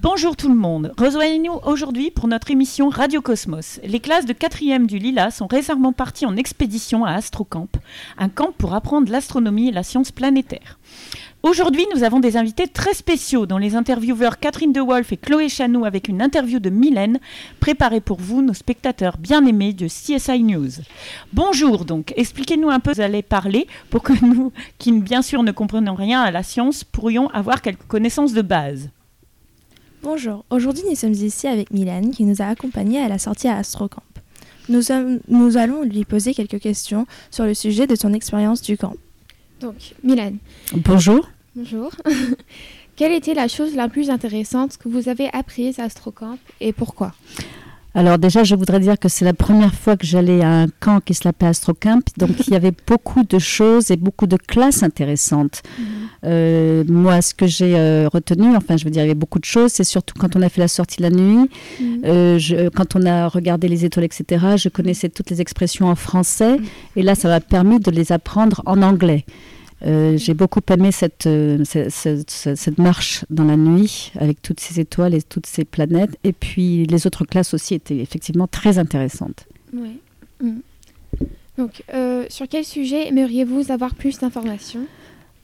Bonjour tout le monde, rejoignez-nous aujourd'hui pour notre émission Radio Cosmos. Les classes de 4e du Lila sont récemment parties en expédition à Astrocamp, un camp pour apprendre l'astronomie et la science planétaire. Aujourd'hui, nous avons des invités très spéciaux, dont les intervieweurs Catherine De Wolf et Chloé Chanou avec une interview de Mylène, préparée pour vous, nos spectateurs bien-aimés de CSI News. Bonjour donc, expliquez-nous un peu, vous allez parler, pour que nous, qui bien sûr ne comprenons rien à la science, pourrions avoir quelques connaissances de base. Bonjour, aujourd'hui nous sommes ici avec Mylène qui nous a accompagnés à la sortie à Astrocamp. Nous, sommes- nous allons lui poser quelques questions sur le sujet de son expérience du camp. Donc, Mylène, Bonjour. Bonjour. Quelle était la chose la plus intéressante que vous avez apprise à Astrocamp et pourquoi? Alors déjà, je voudrais dire que c'est la première fois que j'allais à un camp qui se l'appelait Astrocamp. Donc il y avait beaucoup de choses et beaucoup de classes intéressantes. Euh, moi, ce que j'ai euh, retenu, enfin je veux dire, il y avait beaucoup de choses. C'est surtout quand on a fait la sortie la nuit, euh, je- quand on a regardé les étoiles, etc. Je connaissais toutes les expressions en français. Et là, ça m'a permis de les apprendre en anglais. Euh, j'ai beaucoup aimé cette, euh, ce- ce- ce- cette marche dans la nuit avec toutes ces étoiles et toutes ces planètes. Et puis les autres classes aussi étaient effectivement très intéressantes. Oui. Mm. Donc, euh, sur quel sujet aimeriez-vous avoir plus d'informations?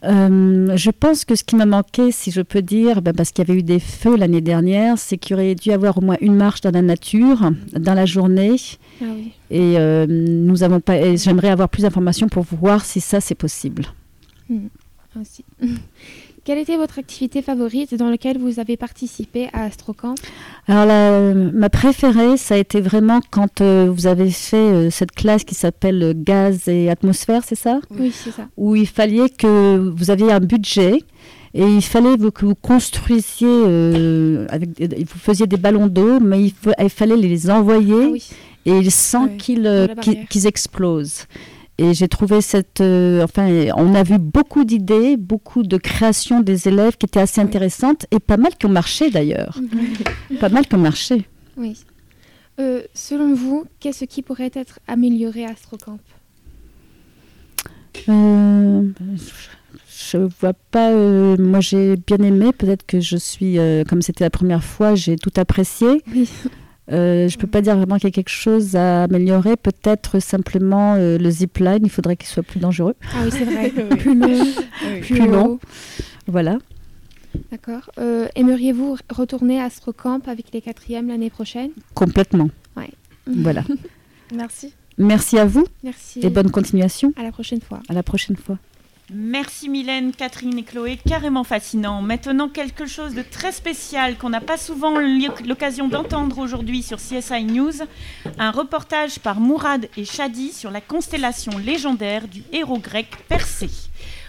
Euh, je pense que ce qui m'a manqué, si je peux dire, ben, parce qu'il y avait eu des feux l'année dernière, c'est qu'il aurait dû y avoir au moins une marche dans la nature, dans la journée. Ah oui. Et euh, nous avons pas. et J'aimerais avoir plus d'informations pour voir si ça c'est possible. Aussi. Quelle était votre activité favorite dans laquelle vous avez participé à Astrocamp? Alors la- ma préférée, ça a été vraiment quand euh, vous avez fait euh, cette classe qui s'appelle euh, gaz et atmosphère, c'est ça? Oui, c'est ça. Où il fallait que vous aviez un budget et il fallait que vous construisiez, euh, avec, vous faisiez des ballons d'eau, mais il, fallait les envoyer Ah oui. et sans Oui, qu'ils barrière. qu'ils explosent. Et j'ai trouvé cette. euh, enfin, on a vu beaucoup d'idées, beaucoup de créations des élèves qui étaient assez intéressantes et pas mal qui ont marché d'ailleurs. pas mal qui ont marché. Oui. Euh, selon vous, qu'est-ce qui pourrait être amélioré à Astrocamp? Euh, je vois pas. euh, moi, j'ai bien aimé. Peut-être que je suis, comme c'était la première fois, j'ai tout apprécié. Oui. Euh, je peux pas dire vraiment qu'il y a quelque chose à améliorer. Peut-être simplement euh, le zipline. Il faudrait qu'il soit plus dangereux. Ah oui, c'est vrai. Plus long, plus, Plus long. Voilà. D'accord. Euh, Aimeriez-vous retourner à Astrocamp avec les quatrièmes l'année prochaine? Complètement. Ouais. Voilà. Merci. Merci à vous Merci. et bonne continuation. À la prochaine fois. À la prochaine fois. Merci Mylène, Catherine et Chloé, carrément fascinant. Maintenant, quelque chose de très spécial qu'on n'a pas souvent l'oc- l'occasion d'entendre aujourd'hui sur CSI News, un reportage par Mourad et Shadi sur la constellation légendaire du héros grec Persée.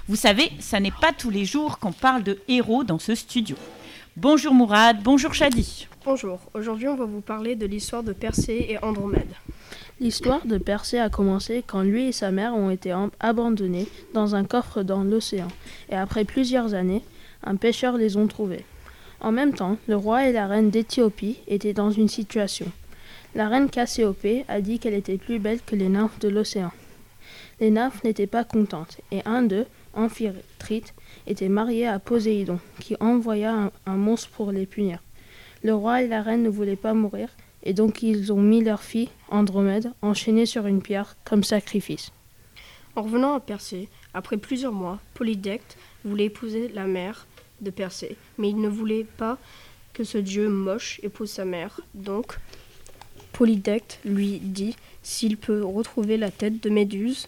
Vous savez, ça n'est pas tous les jours qu'on parle de héros dans ce studio. Bonjour Mourad, bonjour Shadi. Bonjour, aujourd'hui on va vous parler de l'histoire de Persée et Andromède. L'histoire de Persée a commencé quand lui et sa mère ont été abandonnés dans un coffre dans l'océan, et après plusieurs années, un pêcheur les ont trouvés. En même temps, le roi et la reine d'Éthiopie étaient dans une situation. La reine Cassiopée a dit qu'elle était plus belle que les nymphes de l'océan. Les nymphes n'étaient pas contentes, et un d'eux, Amphitrite, était marié à Poséidon, qui envoya un monstre pour les punir. Le roi et la reine ne voulaient pas mourir, et donc ils ont mis leur fille, Andromède, enchaînée sur une pierre comme sacrifice. En revenant à Persée, après plusieurs mois, Polydecte voulait épouser la mère de Persée, mais il ne voulait pas que ce dieu moche épouse sa mère. Donc, Polydecte lui dit s'il peut retrouver la tête de Méduse,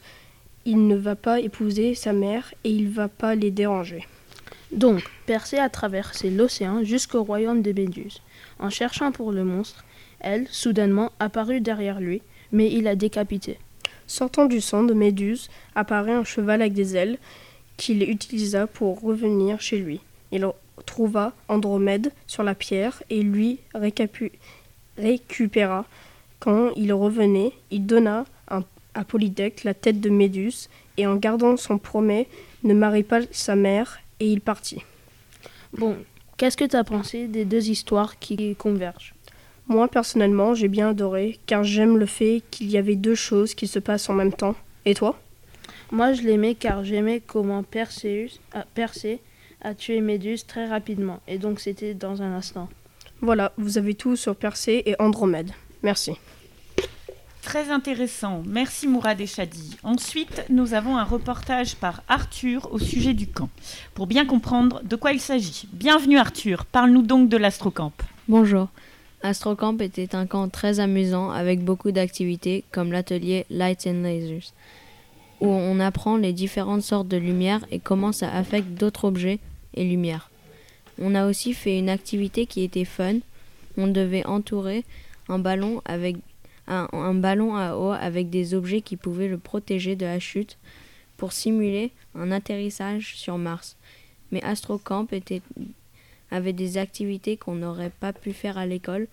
il ne va pas épouser sa mère et il va pas les déranger. Donc, Persée a traversé l'océan jusqu'au royaume des Méduses. En cherchant pour le monstre, elle, soudainement, apparut derrière lui, mais il a décapité. Sortant du sang de Méduse, apparaît un cheval avec des ailes qu'il utilisa pour revenir chez lui. Il trouva Andromède sur la pierre et lui récupéra. Quand il revenait, il donna un- à Polydecte la tête de Méduse et en gardant son promet, ne marie pas sa mère et il partit. Bon, qu'est-ce que tu as pensé des deux histoires qui convergent? Moi, personnellement, j'ai bien adoré, car j'aime le fait qu'il y avait deux choses qui se passent en même temps. Et toi? Moi, je l'aimais car j'aimais comment Perséus, a, Persée a tué Méduse très rapidement, et donc c'était dans un instant. Voilà, vous avez tout sur Persée et Andromède. Merci. Très intéressant. Merci Mourad et Chadi. Ensuite, nous avons un reportage par Arthur au sujet du camp. Pour bien comprendre de quoi il s'agit. Bienvenue Arthur, parle-nous donc de l'Astrocamp. Bonjour. Astrocamp était un camp très amusant avec beaucoup d'activités comme l'atelier Lights and Lasers, où on apprend les différentes sortes de lumière et comment ça affecte d'autres objets et lumière. On a aussi fait une activité qui était fun. On devait entourer un ballon un ballon à eau avec des objets qui pouvaient le protéger de la chute pour simuler un atterrissage sur Mars. Mais Astrocamp était, avait des activités qu'on n'aurait pas pu faire à l'école,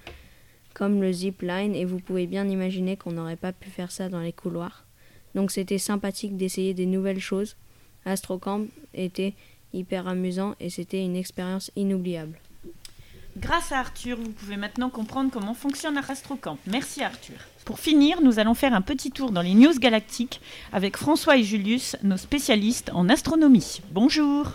comme le zip line, et vous pouvez bien imaginer qu'on n'aurait pas pu faire ça dans les couloirs. Donc c'était sympathique d'essayer des nouvelles choses. Astrocamp était hyper amusant et c'était une expérience inoubliable. Grâce à Arthur, vous pouvez maintenant comprendre comment fonctionne un Astrocamp. Merci Arthur. Pour finir, nous allons faire un petit tour dans les news galactiques avec François et Julius, nos spécialistes en astronomie. Bonjour.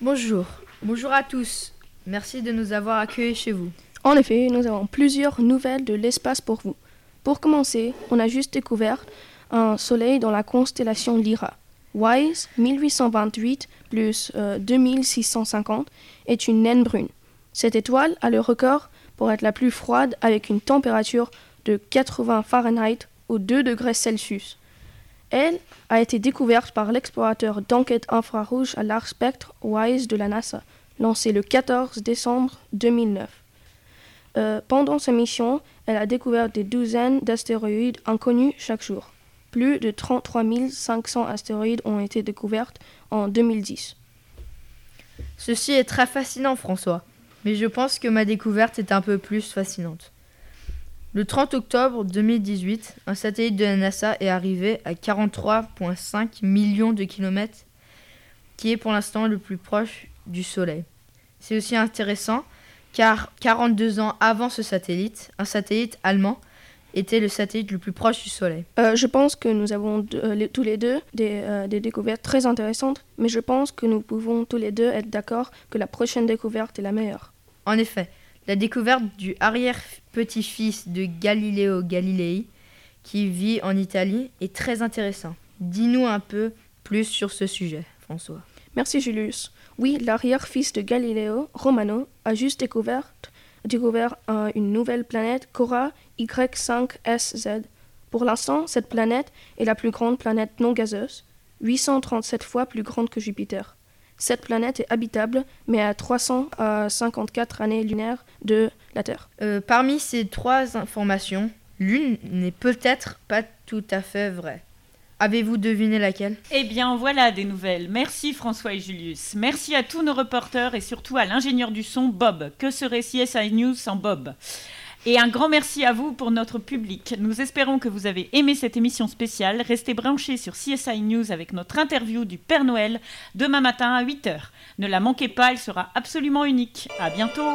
Bonjour. Bonjour à tous. Merci de nous avoir accueillis chez vous. En effet, nous avons plusieurs nouvelles de l'espace pour vous. Pour commencer, on a juste découvert un soleil dans la constellation Lyra. WISE 1828 plus euh, 2650 est une naine brune. Cette étoile a le record pour être la plus froide avec une température de 80 Fahrenheit ou 2 degrés Celsius. Elle a été découverte par l'explorateur d'enquête infrarouge à large spectre WISE de la NASA, lancé le 14 décembre 2009. Euh, pendant sa mission, elle a découvert des douzaines d'astéroïdes inconnus chaque jour. Plus de 33 500 astéroïdes ont été découverts en 2010. Ceci est très fascinant, François. Mais je pense que ma découverte est un peu plus fascinante. Le 30 octobre 2018, un satellite de la NASA est arrivé à 43,5 millions de kilomètres, qui est pour l'instant le plus proche du Soleil. C'est aussi intéressant car 42 ans avant ce satellite, un satellite allemand était le satellite le plus proche du Soleil. Euh, je pense que nous avons euh, les- tous les deux des, euh, des découvertes très intéressantes, mais je pense que nous pouvons tous les deux être d'accord que la prochaine découverte est la meilleure. En effet, la découverte du arrière-petit-fils de Galileo Galilei, qui vit en Italie, est très intéressant. Dis-nous un peu plus sur ce sujet, François. Merci Julius. Oui, l'arrière-fils de Galileo, Romano, a juste découvert, euh, une nouvelle planète, Cora Y5SZ. Pour l'instant, cette planète est la plus grande planète non gazeuse, 837 fois plus grande que Jupiter. Cette planète est habitable, mais à 354 années lunaires de la Terre. Euh, parmi ces trois informations, l'une n'est peut-être pas tout à fait vraie. Avez-vous deviné laquelle? Eh bien voilà des nouvelles. Merci François et Julius. Merci à tous nos reporters et surtout à l'ingénieur du son Bob. Que serait CSI News sans Bob? Et un grand merci à vous pour notre public. Nous espérons que vous avez aimé cette émission spéciale. Restez branchés sur CSI News avec notre interview du Père Noël demain matin à 8h. Ne la manquez pas, elle sera absolument unique. À bientôt